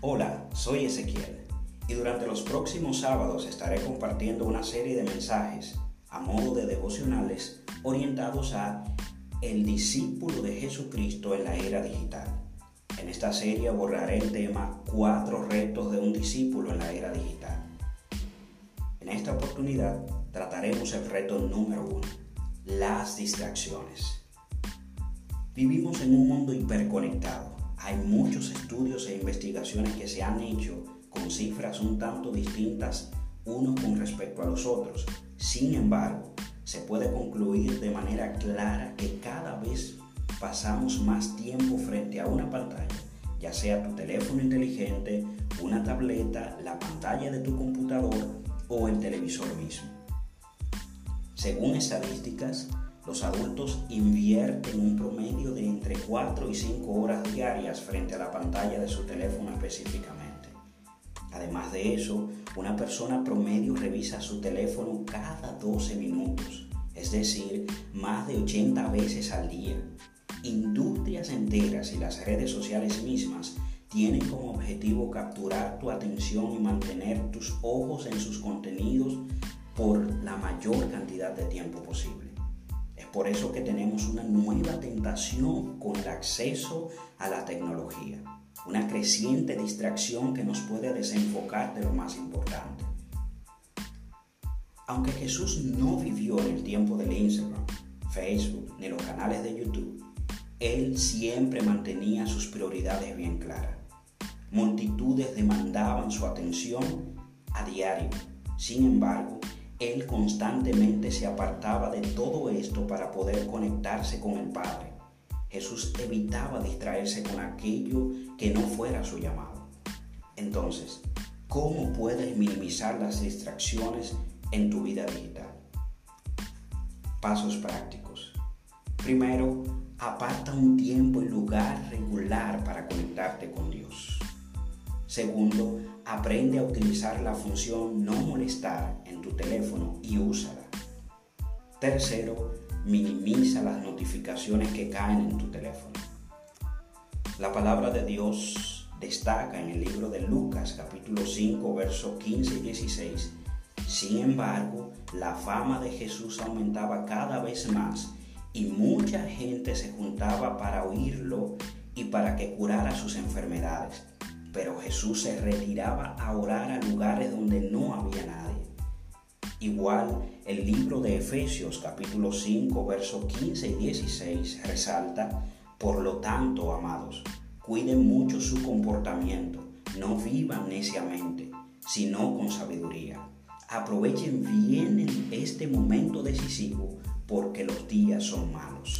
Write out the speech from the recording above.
Hola, soy Ezequiel y durante los próximos sábados estaré compartiendo una serie de mensajes a modo de devocionales orientados a el discípulo de Jesucristo en la era digital. En esta serie abordaré el tema Cuatro retos de un discípulo en la era digital. En esta oportunidad trataremos el reto número uno, las distracciones. Vivimos en un mundo hiperconectado hay muchos estudios e investigaciones que se han hecho con cifras un tanto distintas unos con respecto a los otros. Sin embargo, se puede concluir de manera clara que cada vez pasamos más tiempo frente a una pantalla, ya sea tu teléfono inteligente, una tableta, la pantalla de tu computador o el televisor mismo. Según estadísticas, los adultos invierten un promedio de 4 y 5 horas diarias frente a la pantalla de su teléfono específicamente. Además de eso, una persona promedio revisa su teléfono cada 12 minutos, es decir, más de 80 veces al día. Industrias enteras y las redes sociales mismas tienen como objetivo capturar tu atención y mantener tus ojos en sus contenidos por la mayor cantidad de tiempo posible por eso que tenemos una nueva tentación con el acceso a la tecnología, una creciente distracción que nos puede desenfocar de lo más importante. Aunque Jesús no vivió en el tiempo del Instagram, Facebook ni los canales de YouTube, Él siempre mantenía sus prioridades bien claras. Multitudes demandaban su atención a diario. Sin embargo, él constantemente se apartaba de todo esto para poder conectarse con el Padre. Jesús evitaba distraerse con aquello que no fuera su llamado. Entonces, ¿cómo puedes minimizar las distracciones en tu vida digital? Pasos prácticos. Primero, aparta un tiempo y lugar regular para conectarte con Dios. Segundo, aprende a utilizar la función no molestar en tu teléfono y úsala. Tercero, minimiza las notificaciones que caen en tu teléfono. La palabra de Dios destaca en el libro de Lucas capítulo 5 versos 15 y 16. Sin embargo, la fama de Jesús aumentaba cada vez más y mucha gente se juntaba para oírlo y para que curara sus enfermedades pero Jesús se retiraba a orar a lugares donde no había nadie. Igual, el libro de Efesios capítulo 5, versos 15 y 16 resalta, por lo tanto, amados, cuiden mucho su comportamiento, no vivan neciamente, sino con sabiduría. Aprovechen bien este momento decisivo porque los días son malos.